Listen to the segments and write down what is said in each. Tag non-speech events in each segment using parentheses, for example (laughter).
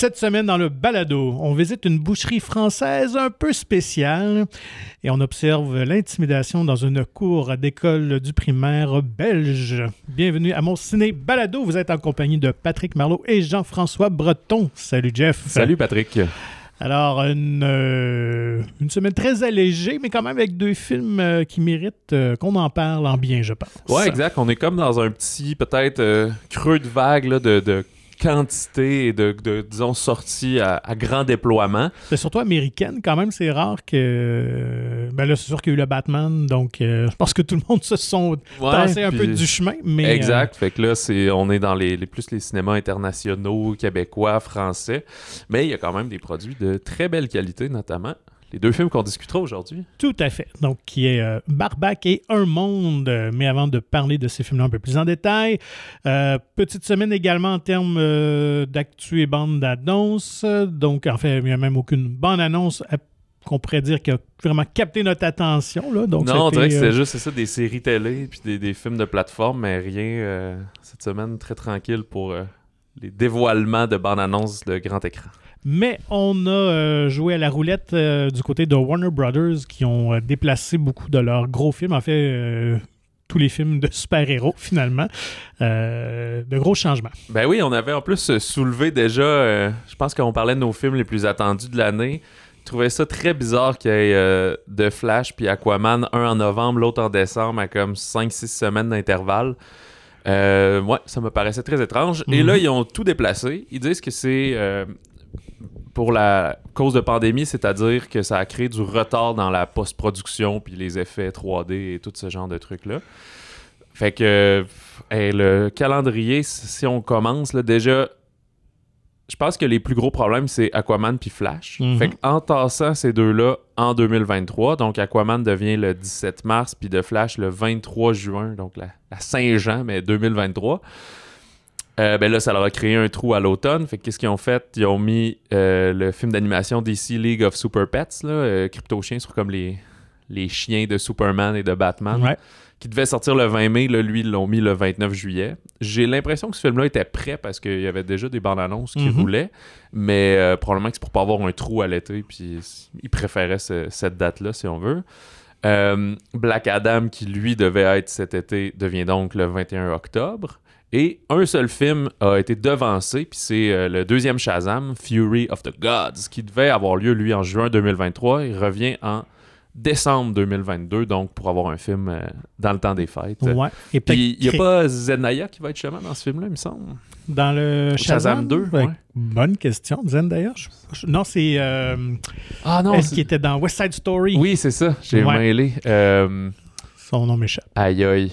Cette semaine, dans le balado, on visite une boucherie française un peu spéciale et on observe l'intimidation dans une cour d'école du primaire belge. Bienvenue à mon ciné balado. Vous êtes en compagnie de Patrick Marlot et Jean-François Breton. Salut Jeff. Salut Patrick. Alors, une, euh, une, semaine très allégée, mais quand même avec deux films euh, qui méritent euh, qu'on en parle en bien, je pense. Ouais, exact. On est comme dans un petit, peut-être, creux de vague là, de, de quantité et de, disons, sorties à, grand déploiement. C'est surtout américaine, quand même, c'est rare que... Ben là, c'est sûr qu'il y a eu le Batman, donc euh, je pense que tout le monde se sont ouais, un peu du chemin, mais... Exact, euh, fait que là, c'est, on est dans les, les, plus les cinémas internationaux, québécois, français, mais il y a quand même des produits de très belle qualité, notamment les deux films qu'on discutera aujourd'hui. Tout à fait. Donc, qui est euh, Barbac et Un Monde. Mais avant de parler de ces films-là un peu plus en détail, euh, petite semaine également en termes euh, d'actu et bande d'annonces. Donc, en fait, il n'y a même aucune bande-annonce qu'on pourrait dire qui a vraiment capté notre attention. Là. Donc, non, on dirait que c'est juste ça, des séries télé puis des, des, films de plateforme, mais rien cette semaine très tranquille pour les dévoilements de bande-annonces de grand écran. Mais on a euh, joué à la roulette euh, du côté de Warner Brothers qui ont euh, déplacé beaucoup de leurs gros films. En fait, tous les films de (laughs) super-héros, finalement. de gros changements. Ben oui, on avait en plus soulevé déjà, je pense qu'on parlait de nos films les plus attendus de l'année. Je trouvais ça très bizarre qu'il y ait The Flash puis Aquaman, un en novembre, l'autre en décembre, à comme 5-6 semaines d'intervalle. ouais, ça me paraissait très étrange. Et mhm. là, ils ont tout déplacé. Ils disent que c'est pour la cause de pandémie, c'est-à-dire que ça a créé du retard dans la post-production puis les effets 3D et tout ce genre de trucs-là. Fait que le calendrier, si on commence, là, déjà, je pense que les plus gros problèmes, c'est Aquaman puis Flash. Mhm. Fait qu'en tassant ces deux-là en 2023, donc Aquaman devient le 17 mars, puis de Flash le 23 juin, donc la, la Saint-Jean, mais 2023. Euh, ben là, ça leur a créé un trou à l'automne. Fait qu'est-ce qu'ils ont fait? Ils ont mis euh, le film d'animation DC League of Super Pets, là, euh, Crypto Chiens, sur comme les, les chiens de Superman et de Batman, qui devait sortir le 20 mai. Là, lui, ils l'ont mis le 29 juillet. J'ai l'impression que ce film-là était prêt parce qu'il y avait déjà des bandes annonces qui mhm. roulaient, mais probablement que c'est pour pas avoir un trou à l'été. Puis ils préféraient cette date-là, si on veut. Black Adam, qui lui devait être cet été, devient donc le 21 octobre. Et un seul film a été devancé, puis c'est euh, le deuxième Shazam, Fury of the Gods, qui devait avoir lieu, lui, en juin 2023. Il revient en décembre 2022, donc pour avoir un film euh, dans le temps des fêtes. Ouais. Et puis, il n'y a pas Zendaya qui va être chemin dans ce film-là, il me semble? Dans le Shazam, 2 Bonne question. Zendaya Non, c'est. Euh, ah non. Est-ce qu'il était dans West Side Story Oui, c'est ça. J'ai mêlé. Son nom m'échappe. Aïe aïe.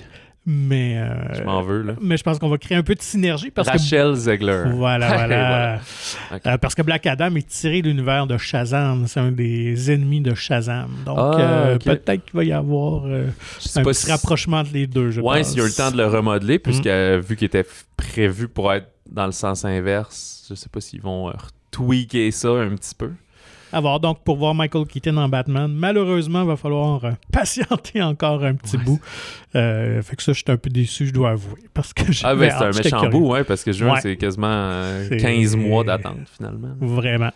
Mais, euh, je m'en veux, là. Mais je pense qu'on va créer un peu de synergie. Parce Rachel Zegler. Voilà, (laughs) voilà. Euh, parce que Black Adam est tiré de l'univers de Shazam. C'est un des ennemis de Shazam. Donc, ah, euh, peut-être qu'il va y avoir un petit rapprochement entre les deux, je ouais, s'il y a eu le temps de le remodeler, puisque mm. vu qu'il était prévu pour être dans le sens inverse, je sais pas s'ils vont tweaker ça un petit peu. À voir. Donc, pour voir Michael Keaton en Batman, malheureusement, il va falloir euh, (laughs) patienter encore un petit bout. Euh, fait que ça, je suis un peu déçu, je dois avouer. Parce que ah, ben, c'est un méchant bout, ouais, parce que juin, c'est quasiment 15 euh, mois d'attente, finalement. Vraiment.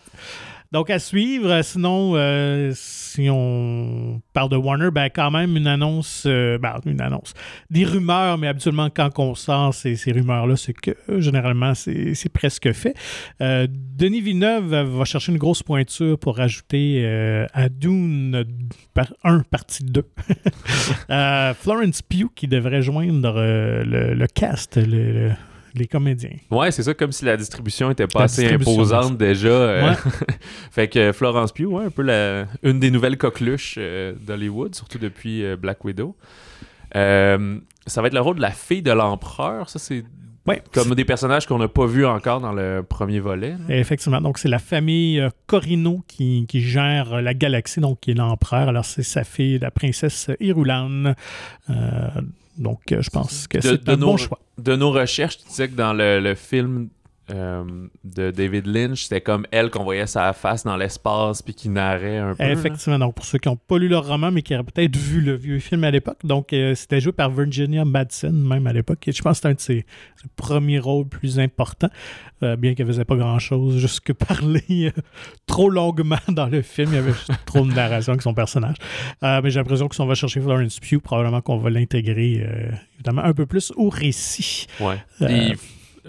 Donc, à suivre. Sinon, euh, si on parle de Warner, ben, quand même, une annonce, euh, ben, une annonce, des rumeurs, mais habituellement, quand on sort ces, ces rumeurs-là, c'est que généralement, c'est presque fait. Euh, Denis Villeneuve va chercher une grosse pointure pour ajouter à Dune 1, partie 2. (laughs) Florence Pugh qui devrait joindre le, cast, le les comédiens. Ouais, c'est ça, comme si la distribution était pas assez imposante déjà. Euh, (laughs) fait que Florence Pugh, ouais, un peu la, une des nouvelles coqueluches euh, d'Hollywood, surtout depuis euh, Black Widow. ça va être le rôle de la fille de l'empereur, ça c'est comme des personnages qu'on n'a pas vus encore dans le premier volet. Effectivement. Donc, c'est la famille Corino qui, qui, gère la galaxie, donc qui est l'empereur. Alors, c'est sa fille, la princesse Irulan. Donc, euh, je pense que c'est un bon choix. De nos recherches, tu disais que dans le, film euh, de David Lynch, c'était comme elle qu'on voyait sa face dans l'espace puis qui narrait un peu. là. Effectivement, donc pour ceux qui n'ont pas lu leur roman, mais qui auraient peut-être vu le vieux film à l'époque, donc euh, c'était joué par Virginia Madsen, même à l'époque. Et je pense que c'était un de ses, ses premiers rôles plus importants, euh, bien qu'elle faisait pas grand-chose, juste que parler trop longuement dans le film. Il y avait juste trop de narration avec son personnage. Mais j'ai l'impression que si on va chercher Florence Pugh, probablement qu'on va l'intégrer, évidemment, un peu plus au récit. Ouais.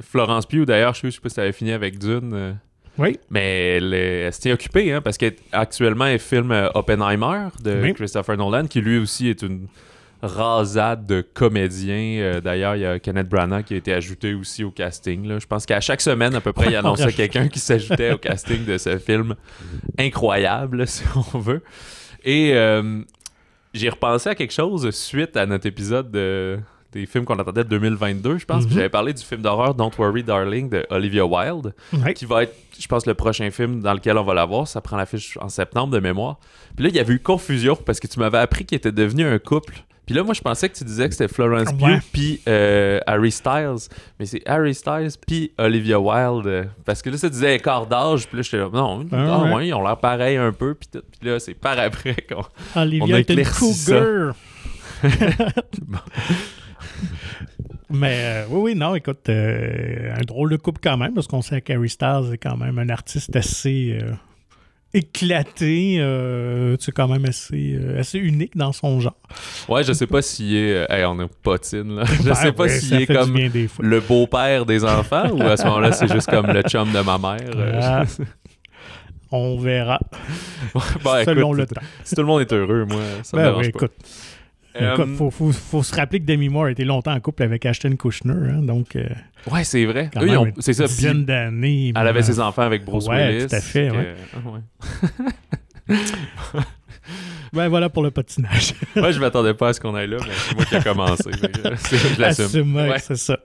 Florence Pugh, d'ailleurs, je sais pas si ça avait fini avec Dune. euh, Oui. Mais elle, elle s'est occupée, hein, parce qu'actuellement, elle filme euh, Oppenheimer de Oui. Christopher Nolan, qui lui aussi est une rasade de comédiens. Euh, D'ailleurs, il y a Kenneth Branagh qui a été ajouté aussi au casting. là. Je pense qu'à chaque semaine, à peu près, il annonçait quelqu'un qui s'ajoutait au casting de ce film incroyable, (laughs) si on veut. Et euh, j'ai repensé à quelque chose suite à notre épisode de- des films qu'on attendait de 2022, je pense. Mhm. J'avais parlé du film d'horreur Don't Worry Darling de Olivia Wilde qui va être, je pense, le prochain film dans lequel on va la voir. Ça prend l'affiche en septembre de mémoire. Puis là, il y avait eu confusion parce que tu m'avais appris qu'ils étaient devenus un couple. Puis là, moi, je pensais que tu disais que c'était Florence Pugh Ouais. puis euh, Harry Styles. Mais c'est Harry Styles puis Olivia Wilde. Parce que là, ça disait écart d'âge. Puis là, j'étais là, non, Ah ah, ouais. ouais, ils ont l'air pareil un peu. Puis, là, c'est par après qu'on... Olivia On est une éclaircit ça. (laughs) (laughs) (laughs) Mais euh, oui, oui, non, écoute, euh, un drôle de couple quand même, parce qu'on sait que Harry Styles est quand même un artiste assez euh, éclaté, euh, tu sais, quand même assez, assez unique dans son genre. Ouais, je sais pas s'il est... hey, on est potine, là. (laughs) Je Ben sais pas ouais, s'il est comme le beau-père des enfants ou à ce moment-là, c'est juste comme le chum de ma mère. Ah, on verra, selon écoute, le temps. Si tout le monde est heureux, moi, ça me Ben dérange pas. écoute, Euh, écoute, faut, faut, faut se rappeler que Demi Moore été longtemps en couple avec Ashton Kutcher, hein, donc euh, Ouais, c'est vrai. Eux, ils ont- c'est ça. dizaine d'années. elle avait ses enfants avec Bruce Ouais, Willis. tout à fait, que- ouais. ah, ouais. (laughs) Ben voilà pour le patinage. (laughs) Ouais, je m'attendais pas à ce qu'on aille là, mais c'est moi qui a commencé. c'est- je l'assume. Assume, ouais, Ouais. c'est ça.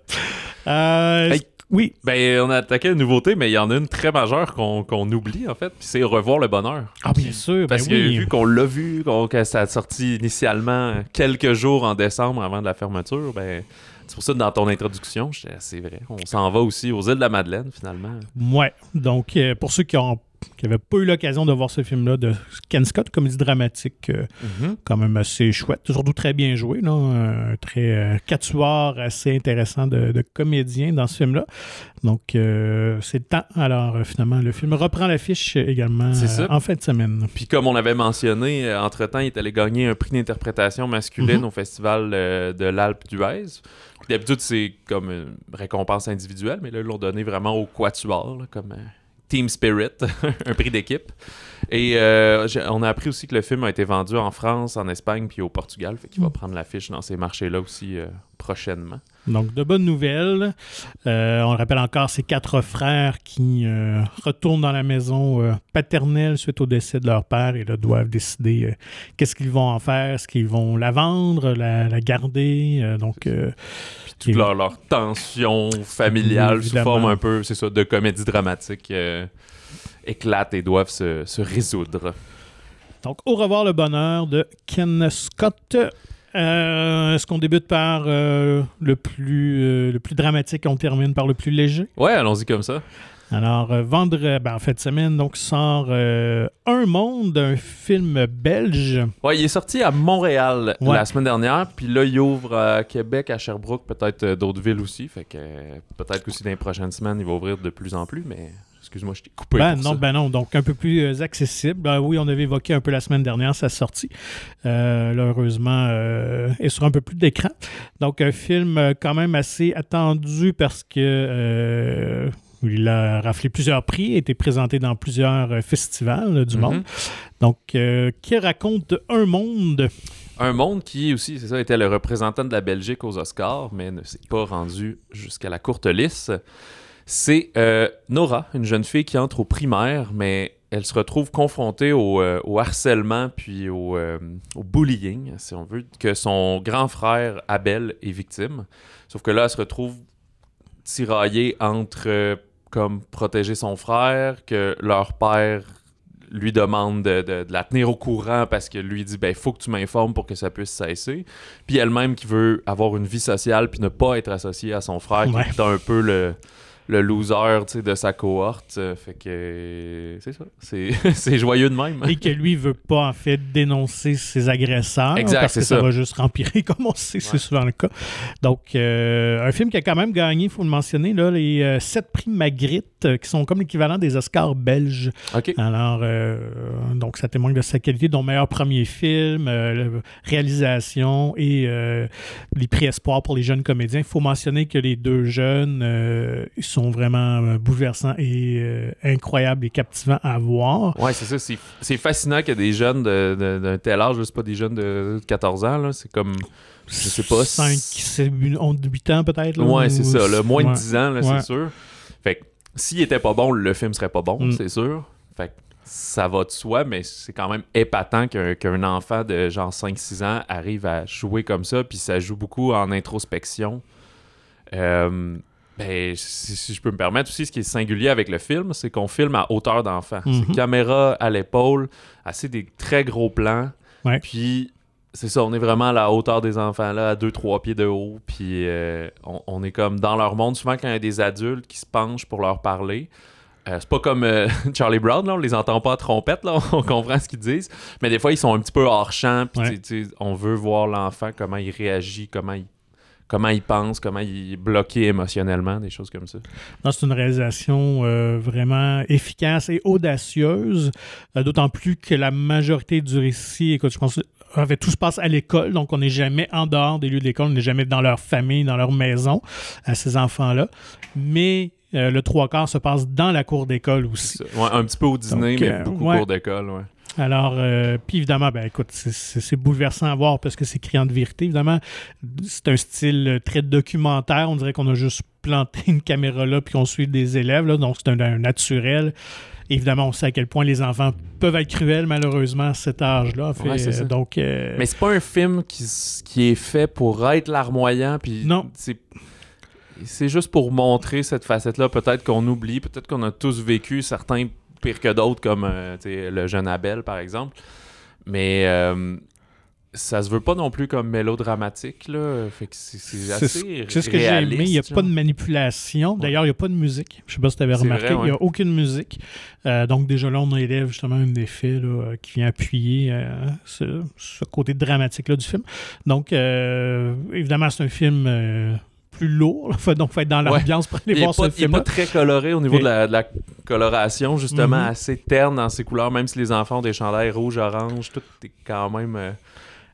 Euh, Hey. Oui, Ben, on a attaqué une nouveauté, mais il y en a une très majeure qu'on oublie, en fait, puis c'est Revoir le bonheur. ah, bien sûr. Parce ben que oui. vu qu'on l'a vu, qu'on- que ça a sorti initialement quelques jours en décembre avant de la fermeture, ben c'est pour ça que dans ton introduction, c'est vrai, on s'en va aussi aux îles de la Madeleine finalement. Ouais. Donc, euh, pour ceux qui ont qui n'avaient pas eu l'occasion de voir ce film-là de Ken Scott, comédie dramatique euh, quand même assez chouette, surtout très bien joué, là, un très euh, quatuor assez intéressant de, de comédien dans ce film-là. Donc, euh, c'est le temps. Alors, euh, finalement, le film reprend l'affiche également euh, en fin de semaine. Puis comme on avait mentionné, euh, entre-temps, il est allé gagner un prix d'interprétation masculine Mhm. au festival euh, de l'Alpe d'Huez. D'habitude, c'est comme une récompense individuelle, mais là, ils l'ont donné vraiment au quatuor, là, comme euh, Team Spirit, (laughs) un prix d'équipe. Et euh, on a appris aussi que le film a été vendu en France, en Espagne, puis au Portugal. Fait qu'il va Mhm. prendre l'affiche dans ces marchés-là aussi euh, prochainement. Donc, de bonnes nouvelles. Euh, on le rappelle encore, ces quatre frères qui euh, retournent dans la maison euh, paternelle suite au décès de leur père et là doivent décider qu'est-ce qu'ils vont en faire? Est-ce qu'ils vont la vendre, la, la garder? Donc, Puis toute leur, leur tension familiale sous Évidemment. forme un peu, c'est ça, de comédie dramatique éclate et doivent se, se résoudre. donc, au revoir le bonheur de Ken Scott. Euh, Est-ce qu'on débute par euh, le, plus, euh, le plus dramatique et on termine par le plus léger? Ouais, allons-y comme ça. Alors, euh, vendre, ben, en fin de semaine, donc sort Un Monde, un film belge. Ouais, il est sorti à Montréal Ouais. la semaine dernière, puis là, il ouvre à Québec, à Sherbrooke, peut-être d'autres villes aussi. Fait que peut-être qu'aussi dans les prochaines semaines, il va ouvrir de plus en plus, mais excuse-moi, je t'ai coupé. Ben non, ça. ben non, donc un peu plus euh, accessible. Ben oui, on avait évoqué un peu la semaine dernière sa sortie. Euh, là, heureusement, euh, est sur un peu plus d'écran. Donc un film euh, quand même assez attendu parce que euh, il a raflé plusieurs prix, a été présenté dans plusieurs festivals du Mhm. monde. Donc, qui raconte un monde? Un monde qui aussi, c'est ça, était le représentant de la Belgique aux Oscars, mais ne s'est pas rendu jusqu'à la courte liste. C'est euh, Nora, une jeune fille qui entre au primaire, mais elle se retrouve confrontée au, euh, au harcèlement puis au, euh, au bullying, si on veut, que son grand frère Abel est victime. Sauf que là, elle se retrouve tiraillée entre comme protéger son frère, que leur père lui demande de, de- de la tenir au courant parce que lui dit ben faut que tu m'informes pour que ça puisse cesser puis elle-même qui veut avoir une vie sociale puis ne pas être associée à son frère Ouais. qui est un peu le le loser de sa cohorte. euh, fait que c'est ça. (laughs) C'est joyeux de même. Et que lui veut pas en fait dénoncer ses agresseurs Exact, parce que ça. ça. va juste rempirer (laughs) comme on sait, c'est souvent le cas. Donc euh, un film qui a quand même gagné, il faut le mentionner, là, les euh, sept prix Magritte euh, qui sont comme l'équivalent des Oscars belges. Alors euh, donc ça témoigne de sa qualité, dont meilleur premier film, euh, réalisation et les prix espoir pour les jeunes comédiens. Il faut mentionner que les deux jeunes sont vraiment bouleversants et incroyables et captivants à voir. Ouais, c'est ça. C'est, fascinant qu'il y ait des jeunes d'un tel âge, c'est pas des jeunes de 14 ans. C'est comme. Je sais pas, 5, si- 7, 8 ans peut-être. Ouais, ou- c'est ça. moins de 10 ans, c'est sûr. Fait que s'il était pas bon, le film serait pas bon, Mm. c'est sûr. Fait que ça va de soi, mais c'est quand même épatant qu'un, enfant de genre 5-6 ans arrive à jouer comme ça, puis ça joue beaucoup en introspection. Euh, ben, si, si je peux me permettre aussi, ce qui est singulier avec le film, c'est qu'on filme à hauteur d'enfant. Mhm. C'est caméra à l'épaule, assez des très gros plans. Ouais. Puis c'est ça, on est vraiment à la hauteur des enfants, là, à 2-3 pieds de haut. Puis euh, on, on est comme dans leur monde. Souvent, quand il y a des adultes qui se penchent pour leur parler, euh, c'est pas comme euh, (laughs) Charlie Brown, là, on les entend pas à trompette, là, on comprend ce qu'ils disent. Mais des fois, ils sont un petit peu hors champ. Puis Ouais. on veut voir l'enfant, comment il réagit, comment il, comment il pense, comment il est bloqué émotionnellement, des choses comme ça. Non, c'est une réalisation euh, vraiment efficace et audacieuse, euh, d'autant plus que la majorité du récit, écoute, je pense, en fait, tout se passe à l'école, donc on n'est jamais en dehors des lieux de l'école, on n'est jamais dans leur famille, dans leur maison, à ces enfants-là. Mais euh, le trois quarts se passe dans la cour d'école aussi. Ouais, un petit peu au dîner, Donc, mais euh, beaucoup ouais. cours d'école, ouais. Alors, euh, puis évidemment, ben écoute, c'est- bouleversant à voir parce que c'est criant de vérité. Évidemment, c'est un style euh, très documentaire. On dirait qu'on a juste planté une caméra là puis qu'on suit des élèves. Là, donc, c'est un, un naturel. Évidemment, on sait à quel point les enfants peuvent être cruels, malheureusement, à cet âge-là. Ouais, euh, donc, euh, Mais c'est pas un film qui, qui est fait pour être larmoyant, puis Non. c'est c'est juste pour montrer cette facette-là. Peut-être qu'on oublie, peut-être qu'on a tous vécu certains pires que d'autres, comme euh, le jeune Abel, par exemple. Mais euh, ça se veut pas non plus comme mélodramatique, là. Fait que c'est assez ce c'est ce que j'ai aimé. Il n'y a pas de manipulation. D'ailleurs, il n'y a pas de musique. Je ne sais pas si tu avais remarqué. Il n'y a aucune musique. Euh, donc, déjà là, on élève justement un effet là, euh, qui vient appuyer euh, ce, ce côté dramatique-là du film. Donc, euh, évidemment, c'est un film plus lourd. (laughs) Faut, donc, faut être dans l'ambiance pour aller Il voir pas, ce il est film pas très coloré au niveau de, la, de la coloration, justement, Mhm. assez terne dans ses couleurs, même si les enfants ont des chandails rouge, orange, tout est quand même euh,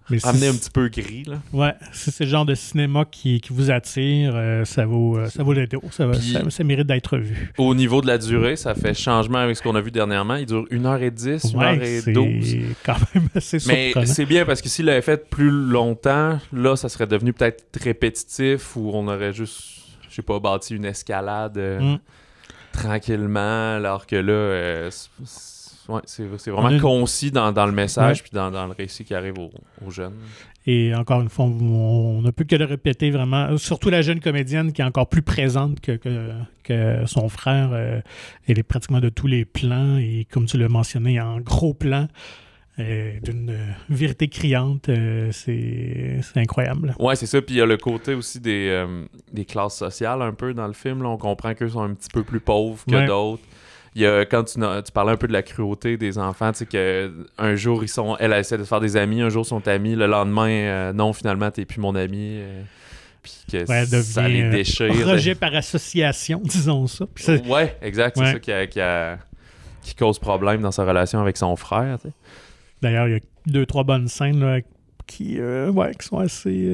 Mais un petit peu gris. Là. Ouais, si c'est le genre de cinéma qui, qui vous attire, euh, ça vaut, euh, ça vaut le. Ça, Puis- ça, ça mérite d'être vu. Au niveau de la durée, ça fait changement avec ce qu'on a vu dernièrement. Il dure 1h10, Ouais, 1h12. c'est quand même (laughs) assez Mais c'est bien parce que s'il l'avait fait plus longtemps, là, ça serait devenu peut-être répétitif ou on aurait juste, je sais pas, bâti une escalade euh, Mm. tranquillement, alors que là, ouais, c'est vraiment une- concis dans, dans le message Ouais. puis dans, dans le récit qui arrive aux, aux jeunes. Et encore une fois, on ne peut que le répéter vraiment. Surtout la jeune comédienne qui est encore plus présente que, que, que son frère. euh, elle est pratiquement de tous les plans. Et comme tu l'as mentionné, en gros plan, euh, d'une euh, vérité criante. euh, c'est c'est incroyable. Ouais, c'est ça. Puis il y a le côté aussi des, euh, des classes sociales un peu dans le film. Là. On comprend qu'eux sont un petit peu plus pauvres que Ouais. d'autres. Il y a, quand tu, parlais un peu de la cruauté des enfants, tu sais, que un jour, ils sont, elle, essaie de se faire des amis, un jour, ils sont amis, le lendemain, euh, non, finalement, t'es plus mon ami. euh, puis que Ouais, ça les euh, déchire. (laughs) Rejet par association, (laughs) disons ça. Ouais, exact. C'est Ouais. ça qui, a- qui, a- qui cause problème dans sa relation avec son frère. D'ailleurs, il y a deux, trois bonnes scènes là, qui, euh, ouais, qui sont assez,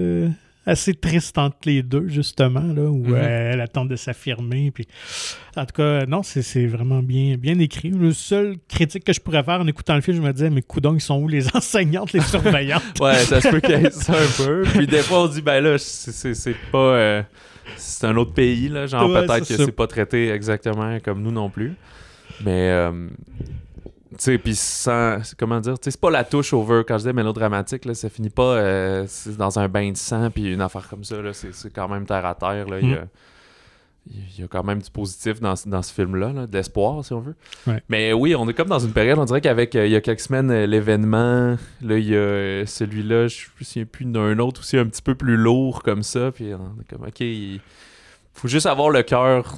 assez tristes entre les deux, justement, là, où Mhm. euh, elle attend de s'affirmer. Puis... En tout cas, non, c'est vraiment bien, bien écrit. Le seul critique que je pourrais faire en écoutant le film, je me disais, mais coudons, ils sont où les (laughs) enseignantes, les surveillantes? Ouais, ça se peut qu'il y ait ça un peu. Puis des fois, on dit, ben là, c'est- pas. euh, c'est un autre pays, là. Genre, Ouais, peut-être que c'est pas traité exactement comme nous non plus. Mais. euh, sais, puis sans. c'est- Comment dire? Tu sais, c'est pas la touche over. Quand je disais mélodramatique, là, ça finit pas euh, dans un bain de sang, puis une affaire comme ça, là. C'est c'est quand même terre à terre, là. Il y a- il y a quand même du positif dans, ce- dans ce film-là, là, de l'espoir, si on veut. Ouais. Mais oui, on est comme dans une période, on dirait qu'avec euh, il y a quelques semaines, euh, l'événement, là, il y a celui-là, je me souviens plus d'un autre aussi un petit peu plus lourd comme ça, puis on est comme, ok, il faut juste avoir le cœur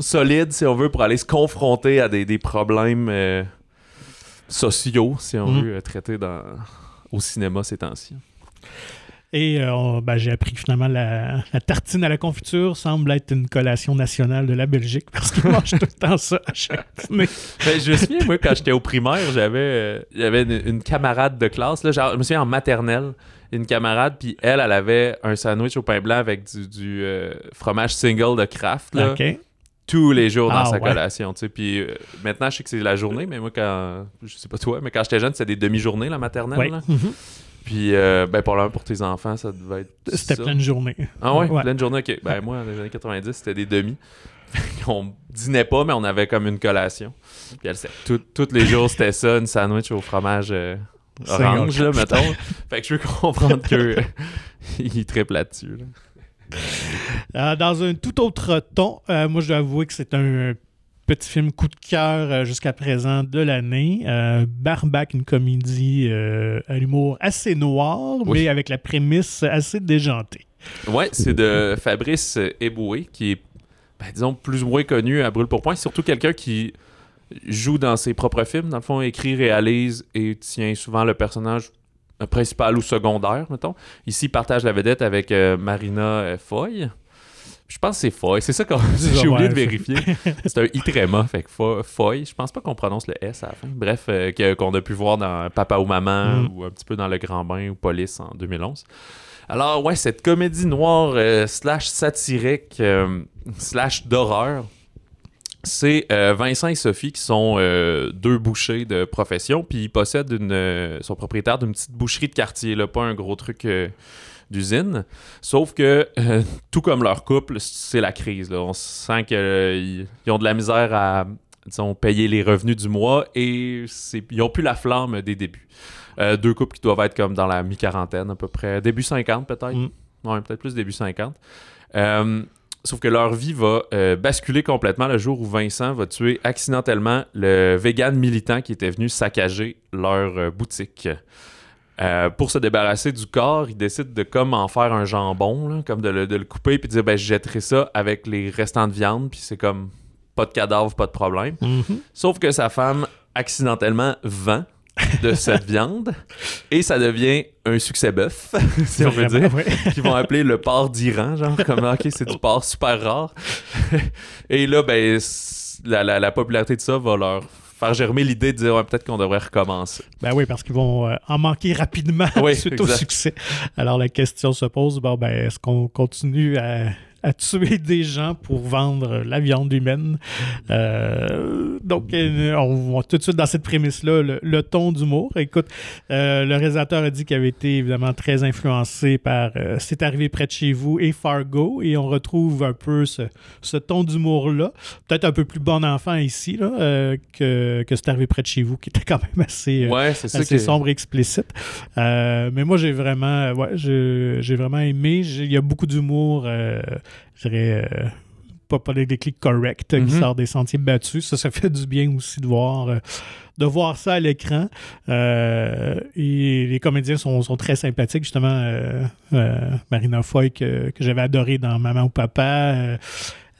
solide, si on veut, pour aller se confronter à des, des problèmes euh, sociaux, si on Mhm. veut, euh, traités dans, au cinéma ces temps-ci. Et euh, ben, j'ai appris que finalement la, la tartine à la confiture semble être une collation nationale de la Belgique parce qu'ils mangent tout le temps ça à chaque dîner. Ben, je me souviens, moi, quand j'étais au primaire, j'avais euh, j'avais une, une camarade de classe. Là, genre, je me souviens en maternelle, une camarade, puis elle, elle avait un sandwich au pain blanc avec du, du, euh, fromage single de Kraft. Là. Tous les jours dans Ah, sa ouais. collation. Tu sais. Puis euh, maintenant, je sais que c'est la journée, mais moi, quand. Je sais pas toi, mais quand j'étais jeune, c'était des demi-journées, la maternelle. Ouais. là. Mhm. Puis, euh, ben, pour, tes enfants, ça devait être. C'était pleine journée. Ah ouais, Ouais. pleine journée, ok. Ben, moi, dans les années 90, c'était des demi. (laughs) on dînait pas, mais on avait comme une collation. Puis, elle, tout- tous les jours, c'était ça, une sandwich au fromage. euh, Orange, là, mettons. fait que je veux comprendre que (laughs) il triple là-dessus. là. Euh, dans un tout autre ton, euh, moi je dois avouer que c'est un petit film coup de cœur euh, jusqu'à présent de l'année. Euh, Barbac, une comédie à l'humour assez noir, Oui. mais avec la prémisse assez déjantée. Ouais, c'est de Fabrice Eboué, qui est, ben, disons, plus ou moins connu à brûle-pour-point. C'est surtout quelqu'un qui joue dans ses propres films. Dans le fond, écrit, réalise et tient souvent le personnage principal ou secondaire, mettons. Ici, il partage la vedette avec euh, Marina euh, Foy. Je pense que c'est Foy. C'est ça qu'on... (laughs) J'ai oublié de vérifier. C'est un I tréma, fait que Fo- Foy. Je pense pas qu'on prononce le S à la fin. Bref, euh, que- qu'on a pu voir dans Papa ou Maman Mm. ou un petit peu dans Le Grand Bain ou Police en 2011. Alors, ouais, cette comédie noire euh, slash satirique slash d'horreur, c'est euh, Vincent et Sophie qui sont euh, deux bouchers de profession, puis ils possèdent une, euh, sont propriétaires d'une petite boucherie de quartier, là, pas un gros truc euh, d'usine. Sauf que, (laughs) tout comme leur couple, c'est la crise. Là. On sent qu'ils ont de la misère à disons, payer les revenus du mois et ils n'ont plus la flamme des débuts. Deux couples qui doivent être comme dans la mi-quarantaine à peu près, début 50 peut-être? Mm. Ouais, peut-être plus début 50. Euh, sauf que leur vie va euh, basculer complètement le jour où Vincent va tuer accidentellement le vegan militant qui était venu saccager leur euh, boutique. Euh, pour se débarrasser du corps, il décide de comme en faire un jambon, là, comme de le, de le couper puis de dire ben je jetterai ça avec les restants de viande puis c'est comme pas de cadavre, pas de problème. Mhm. Sauf que sa femme accidentellement vend de cette viande et ça devient un succès bœuf, (laughs) si on veut dire, qu'ils vont appeler le porc d'Iran, genre comme ok c'est du porc super rare. et là ben la, la- la popularité de ça va leur faire germer l'idée de dire Ouais, peut-être qu'on devrait recommencer. Ben oui, parce qu'ils vont euh, en manquer rapidement Oui, (laughs) suite au succès. Alors la question se pose, bon, ben, est-ce qu'on continue à, à tuer (laughs) des gens pour vendre la viande humaine? Euh, donc, euh, on va tout de suite dans cette prémisse-là, le, le ton d'humour. Écoute, euh, le réalisateur a dit qu'il avait été évidemment très influencé par euh, C'est arrivé près de chez vous et Fargo, et on retrouve un peu ce, ce ton d'humour-là. Peut-être un peu plus bon enfant ici là, que, que C'est arrivé près de chez vous, qui était quand même assez... Ouais, c'est ça assez que sombre et explicite. Mais moi, j'ai vraiment, ouais, j'ai vraiment aimé. Il y a beaucoup d'humour, euh, je dirais, euh, pas, des déclics corrects euh, qui Mhm. sortent des sentiers battus. Ça, ça fait du bien aussi de voir, euh, de voir ça à l'écran. Euh, et les comédiens sont, sont très sympathiques, justement. Marina Foy, que, que j'avais adoré dans Maman ou Papa.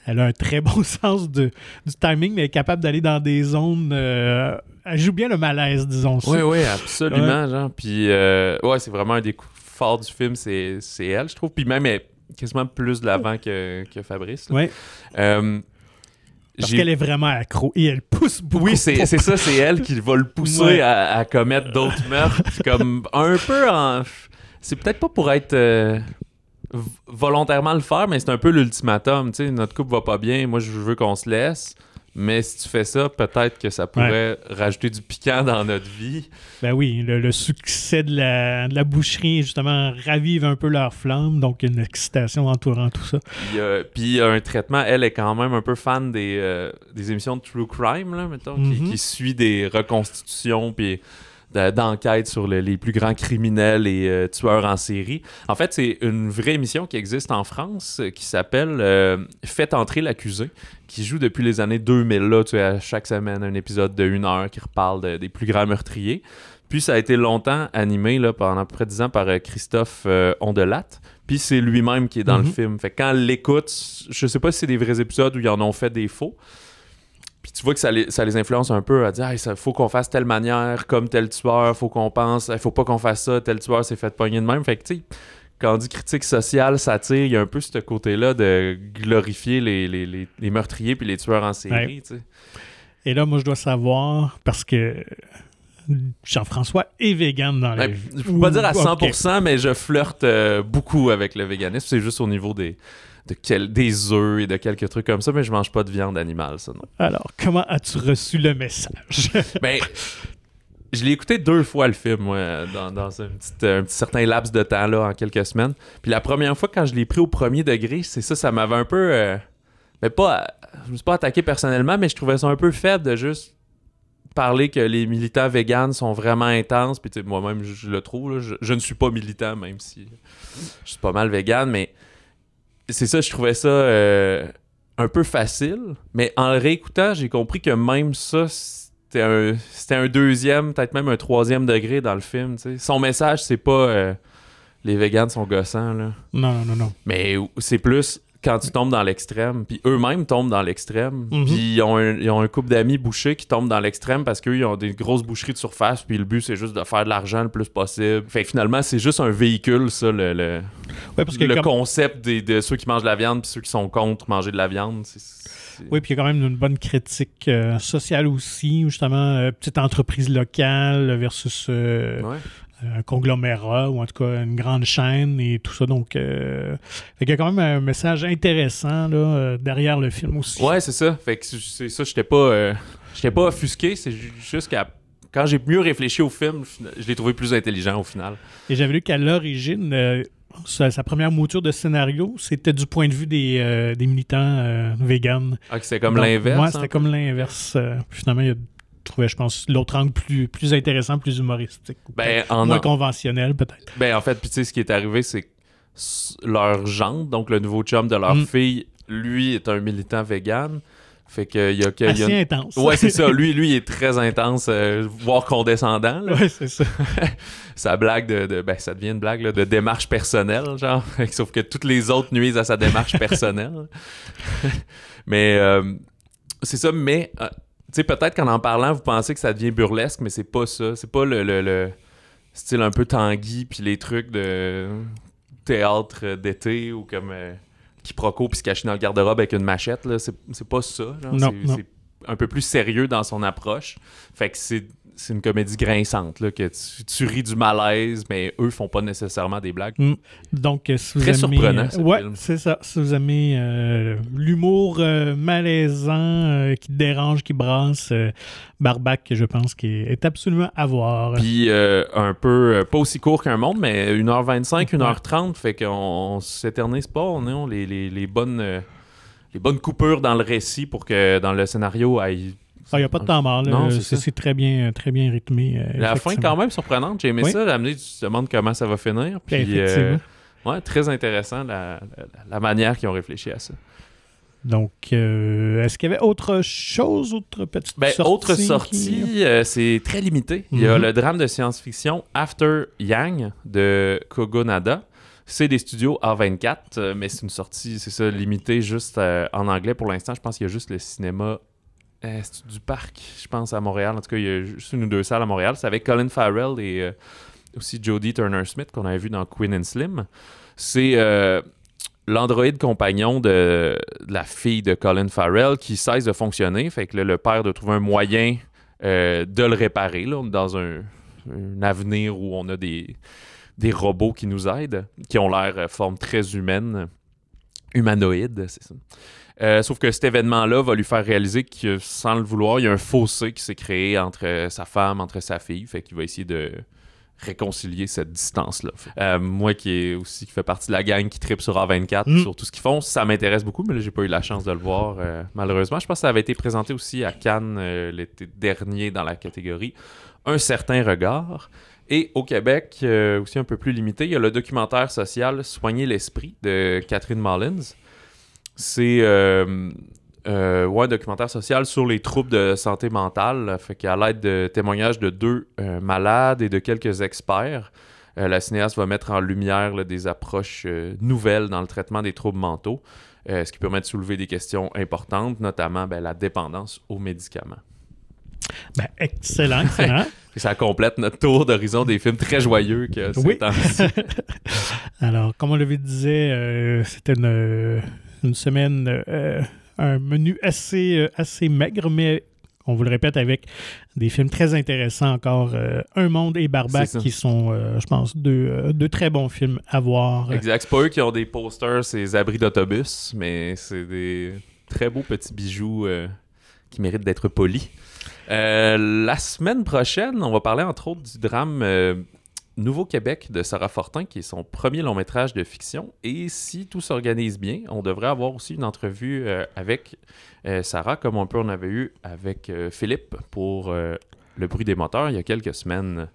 elle a un très (laughs) bon sens de, du timing, mais elle est capable d'aller dans des zones. euh, elle joue bien le malaise, disons ça. Oui, oui, absolument, genre. Puis, euh, ouais, c'est vraiment un des coups forts du film, c'est elle, je trouve. Puis même, elle quasiment plus de l'avant que, que Fabrice. là. Ouais, Euh, parce j'ai- qu'elle est vraiment accro et elle pousse beaucoup. Oui, c'est ça, c'est elle qui va le pousser Ouais. à, à commettre d'autres meurtres. comme un peu en. C'est peut-être pas pour être. euh, volontairement le faire, mais c'est un peu l'ultimatum. Tu sais, notre couple va pas bien, moi je veux qu'on se laisse. Mais si tu fais ça, peut-être que ça pourrait rajouter du piquant dans notre vie. Ben oui, le, le succès de la, de la boucherie, justement, ravive un peu leur flamme, donc une excitation entourant tout ça. Puis, euh, un traitement, elle est quand même un peu fan des, euh, des émissions de True Crime, là, mettons, qui, Mhm. qui suit des reconstitutions, puis de- d'enquête sur le- les plus grands criminels et euh, tueurs en série. En fait, c'est une vraie émission qui existe en France euh, qui s'appelle euh, Faites entrer l'accusé, qui joue depuis les années 2000. Là, tu à chaque semaine, un épisode de une heure qui reparle de- des plus grands meurtriers. Puis ça a été longtemps animé là, pendant à peu près 10 ans par Christophe euh, Ondelatte. Puis c'est lui-même qui est dans le Mhm. film. Fait que quand l'écoute, je sais pas si c'est des vrais épisodes où ils en ont fait des faux. Puis tu vois que ça les, ça les influence un peu à dire il faut qu'on fasse telle manière, comme tel tueur, faut qu'on pense, il faut pas qu'on fasse ça, tel tueur s'est fait pogner de même. Fait que tu sais, quand on dit critique sociale, satire, il y a un peu ce côté-là de glorifier les, les, les, les meurtriers puis les tueurs en série. tu sais. Et là, moi, je dois savoir, parce que Jean-François est vegan dans la Ouais, vie. je peux pas dire à Ok. 100%, mais je flirte euh, beaucoup avec le véganisme. C'est juste au niveau des, de quel- des œufs et de quelques trucs comme ça, mais je mange pas de viande animale, ça non. Alors, comment as-tu reçu le message? (laughs) Ben, je l'ai écouté deux fois le film, moi, dans, dans un, petit, un petit certain laps de temps, là, en quelques semaines. Puis la première fois, quand je l'ai pris au premier degré, c'est ça, ça m'avait un peu. euh, mais pas. Je me suis pas attaqué personnellement, mais je trouvais ça un peu faible de juste parler que les militants véganes sont vraiment intenses. Puis tu sais, moi-même, je, je le trouve. là. Je, je ne suis pas militant, même si je suis pas mal vegan, mais c'est ça, je trouvais ça euh, un peu facile. Mais en le réécoutant, j'ai compris que même ça, c'était un, c'était un deuxième, peut-être même un troisième degré dans le film. tu sais. Son message, c'est pas euh, les véganes sont gossants, là. non, non, non, non. Mais c'est plus quand tu tombes dans l'extrême, puis eux-mêmes tombent dans l'extrême, Mhm. puis ils ont un, ils ont un couple d'amis bouchers qui tombent dans l'extrême parce qu'eux, ils ont des grosses boucheries de surface, puis le but, c'est juste de faire de l'argent le plus possible. Fait que finalement, c'est juste un véhicule, ça, le, le, Ouais, parce que le comme- concept des, de ceux qui mangent de la viande, puis ceux qui sont contre manger de la viande. Oui, puis il y a quand même une bonne critique euh, sociale aussi, justement, euh, petite entreprise locale versus euh, Ouais. Un conglomérat, ou en tout cas une grande chaîne et tout ça. Donc, euh, fait qu'il y a quand même un message intéressant là, euh, derrière le film aussi. Ouais, c'est ça. Fait que c'est ça, j'étais pas, euh, j'étais pas offusqué. C'est ju- juste qu'à quand j'ai mieux réfléchi au film, je l'ai trouvé plus intelligent au final. Et j'avais lu qu'à l'origine, sa, sa première mouture de scénario, c'était du point de vue des, euh, des militants euh, véganes. Ah, que c'est comme l'inverse. Ouais, c'était comme l'inverse. Euh, finalement, il a trouvé, je pense, l'autre angle plus, plus intéressant, plus humoristique. Ben, en, moins conventionnel, peut-être. ben, en fait, puis tu sais, ce qui est arrivé, c'est que leur gendre, donc le nouveau chum de leur Mm. fille, lui est un militant vegan. Fait que il y a que. il y a Assez une- intense. Ouais, c'est ça. (laughs) Lui, lui, il est très intense, euh, voire condescendant. là. ouais, c'est ça. (laughs) sa blague de, de- ben ça devient une blague là, de démarche personnelle genre (laughs) sauf que toutes les autres nuisent à sa démarche personnelle mais euh, c'est ça mais euh, sais peut-être qu'en en parlant vous pensez que ça devient burlesque mais c'est pas ça c'est pas le, le- le style un peu Tanguy puis les trucs de théâtre d'été ou comme euh, quiproquo puis se cacher dans le garde-robe avec une machette là c'est pas ça genre. Non. c'est un peu plus sérieux dans son approche fait que c'est c'est une comédie grinçante, là, que tu, tu ris du malaise, mais eux font pas nécessairement des blagues. Donc, euh, si vous Très aimez, surprenant, euh, ce ouais, c'est ça. Si vous aimez euh, l'humour euh, malaisant, euh, qui dérange, qui brasse, Barbac, je pense, qui est, absolument à voir. Puis un peu, pas aussi court qu'un monde, mais 1h25, Ouais. 1h30, fait qu'on on s'éternise pas, on a les, les, les bonnes, les bonnes coupures dans le récit pour que dans le scénario aille. Il n'y a pas de temps mort. là. C'est très bien, très bien rythmé. euh, La fin, effectivement. quand même, surprenante. J'ai aimé Oui. ça. L'amener, tu te demandes comment ça va finir. Puis, euh, ouais, très intéressant la, la- la manière qu'ils ont réfléchi à ça. Donc, euh, est-ce qu'il y avait autre chose, autre petite Ben, sortie? autre qui- sortie, euh, c'est très limité. Il y a Mhm. le drame de science-fiction After Yang de Kogonada. C'est des studios A24, euh, mais c'est une sortie, c'est ça, limitée juste en anglais pour l'instant. Je pense qu'il y a juste le cinéma euh, du parc, je pense, à Montréal. En tout cas, il y a juste une ou deux salles à Montréal. C'est avec Colin Farrell et euh, aussi Jodie Turner-Smith qu'on avait vu dans Queen and Slim. C'est euh, l'androïde compagnon de, la fille de Colin Farrell qui cesse de fonctionner. Fait que le père doit trouver un moyen euh, de le réparer. Dans un, avenir où on a des, des robots qui nous aident, qui ont l'air forme très humaine, humanoïde, c'est ça. Euh, sauf que cet événement-là va lui faire réaliser que, sans le vouloir, il y a un fossé qui s'est créé entre euh, sa femme, entre sa fille. Fait qu'il va essayer de réconcilier cette distance-là. Euh, moi qui est aussi qui fait partie de la gang qui tripe sur A24, Mm. sur tout ce qu'ils font, ça m'intéresse beaucoup, mais là, j'ai pas eu la chance de le voir euh, malheureusement. Je pense que ça avait été présenté aussi à Cannes euh, l'été dernier dans la catégorie Un certain regard. Et au Québec, aussi un peu plus limité, il y a le documentaire social Soigner l'esprit de Catherine Mullins. C'est euh, euh, ouais, un documentaire social sur les troubles de santé mentale. Fait qu'à l'aide de témoignages de deux euh, malades et de quelques experts, euh, la cinéaste va mettre en lumière là, des approches euh, nouvelles dans le traitement des troubles mentaux, euh, ce qui permet de soulever des questions importantes, notamment ben, la dépendance aux médicaments. Ben, excellent, excellent. (laughs) Ça complète notre tour d'horizon des films très joyeux que Oui. temps-ci. (laughs) Alors, comme on le disait, euh, c'était une, une semaine, euh, un menu assez, euh, assez maigre, mais on vous le répète avec des films très intéressants encore. euh, Un Monde et Barbac, qui sont, euh, je pense, deux, euh, deux très bons films à voir. Exact. C'est pas eux qui ont des posters, ces abris d'autobus, mais c'est des très beaux petits bijoux qui méritent d'être polis. La semaine prochaine, on va parler entre autres du drame Nouveau-Québec de Sarah Fortin, qui est son premier long métrage de fiction. Et si tout s'organise bien, on devrait avoir aussi une entrevue euh, avec euh, Sarah, comme un peu on avait eu avec euh, Philippe pour Le bruit des moteurs il y a quelques semaines.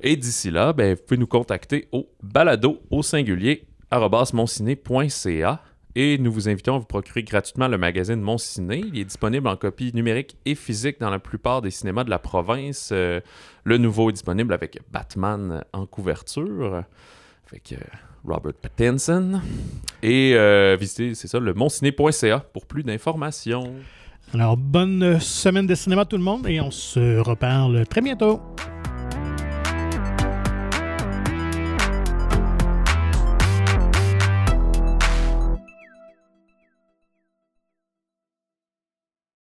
Et d'ici là, ben, vous pouvez nous contacter au balado au singulier arobase monciné.ca et nous vous invitons à vous procurer gratuitement le magazine Mon Ciné. Il est disponible en copie numérique et physique dans la plupart des cinémas de la province. Euh, le nouveau est disponible avec Batman en couverture, avec euh, Robert Pattinson. Et euh, visitez, c'est ça, le monciné.ca pour plus d'informations. Alors, bonne semaine de cinéma tout le monde et on se reparle très bientôt.